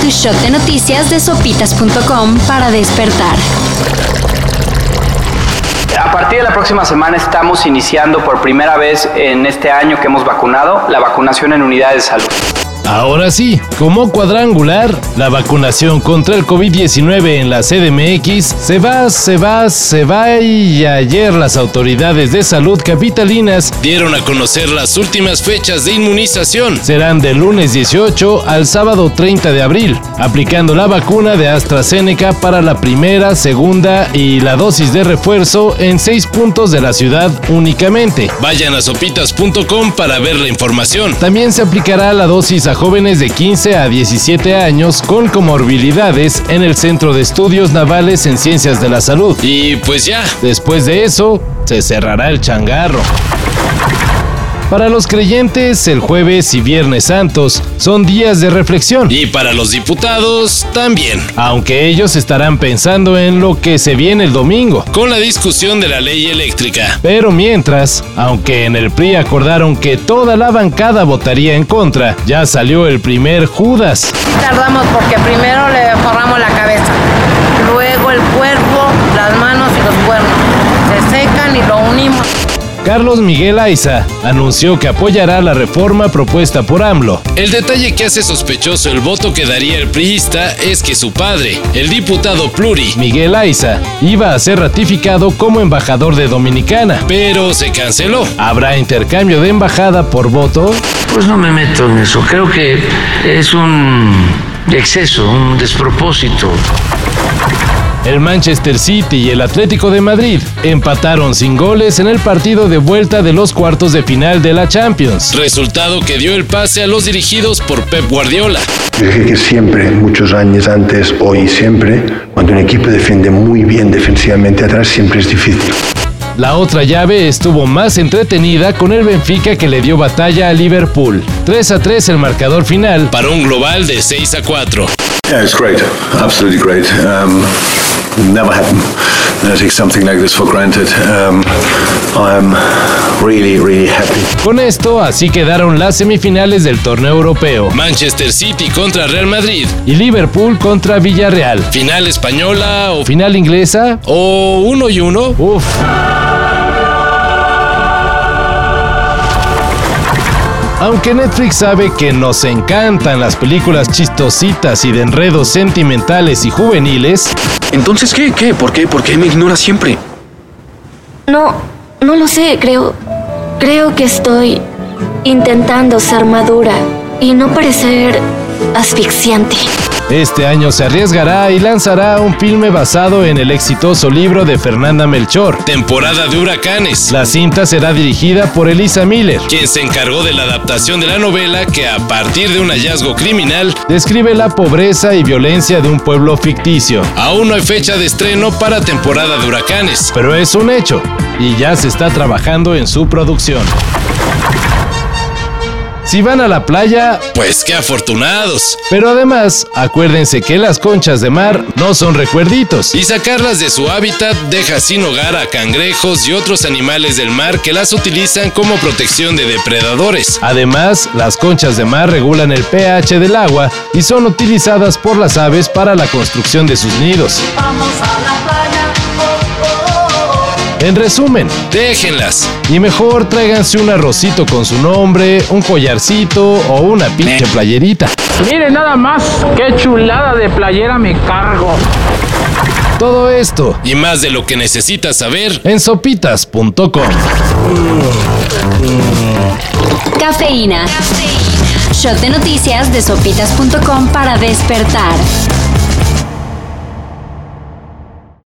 Tu shot de noticias de sopitas.com para despertar. A partir de la próxima semana estamos iniciando por primera vez en este año que hemos vacunado la vacunación en unidades de salud. Ahora sí, como cuadrangular, la vacunación contra el COVID-19 en la CDMX se va, se va, se va y ayer las autoridades de salud capitalinas dieron a conocer las últimas fechas de inmunización. Serán del lunes 18 al sábado 30 de abril, aplicando la vacuna de AstraZeneca para la primera, segunda y la dosis de refuerzo en seis puntos de la ciudad únicamente. Vayan a sopitas.com para ver la información. También se aplicará la dosis a jóvenes de 15 a 17 años con comorbilidades en el Centro de Estudios Navales en Ciencias de la Salud. Y pues ya, después de eso, se cerrará el changarro. Para los creyentes, el jueves y viernes santos son días de reflexión. Y para los diputados, también. Aunque ellos estarán pensando en lo que se viene el domingo, con la discusión de la ley eléctrica. Pero mientras, aunque en el PRI acordaron que toda la bancada votaría en contra, ya salió el primer Judas. Tardamos porque primero le forramos la cabeza, luego el cuerpo, las manos y los cuernos. Se secan y lo unimos. Carlos Miguel Aiza anunció que apoyará la reforma propuesta por AMLO. El detalle que hace sospechoso el voto que daría el priista es que su padre, el diputado pluri Miguel Aiza, iba a ser ratificado como embajador de Dominicana, pero se canceló. ¿Habrá intercambio de embajada por voto? Pues no me meto en eso, creo que es un exceso, un despropósito. El Manchester City y el Atlético de Madrid empataron sin goles en el partido de vuelta de los cuartos de final de la Champions, resultado que dio el pase a los dirigidos por Pep Guardiola. Dije que siempre, muchos años antes, hoy y siempre, cuando un equipo defiende muy bien defensivamente atrás, siempre es difícil. La otra llave estuvo más entretenida con el Benfica que le dio batalla a Liverpool. 3 a 3 el marcador final para un global de 6 a 4. Yeah, it's great. Absolutely great. Um, never happened. I take something like this for granted. Um, I'm really, really happy. Con esto, así quedaron las semifinales del torneo europeo. Manchester City contra Real Madrid y Liverpool contra Villarreal. ¿Final española o final inglesa? ¿O uno y uno? Uf. Aunque Netflix sabe que nos encantan las películas chistositas y de enredos sentimentales y juveniles, Entonces, ¿qué? ¿Qué? ¿Por qué? ¿Por qué me ignora siempre? No, no lo sé, creo. Creo que estoy intentando ser madura y no parecer asfixiante. Este año se arriesgará y lanzará un filme basado en el exitoso libro de Fernanda Melchor, Temporada de Huracanes. La cinta será dirigida por Elisa Miller, quien se encargó de la adaptación de la novela que a partir de un hallazgo criminal describe la pobreza y violencia de un pueblo ficticio. Aún no hay fecha de estreno para Temporada de Huracanes, pero es un hecho y ya se está trabajando en su producción. Si van a la playa, pues qué afortunados. Pero además, acuérdense que las conchas de mar no son recuerditos. Y sacarlas de su hábitat deja sin hogar a cangrejos y otros animales del mar que las utilizan como protección de depredadores. Además, las conchas de mar regulan el pH del agua y son utilizadas por las aves para la construcción de sus nidos. En resumen, déjenlas. Y mejor tráiganse un arrocito con su nombre, un collarcito o una pinche playerita. Mire nada más, qué chulada de playera me cargo. Todo esto y más de lo que necesitas saber en sopitas.com. Cafeína. Shot de noticias de sopitas.com para despertar.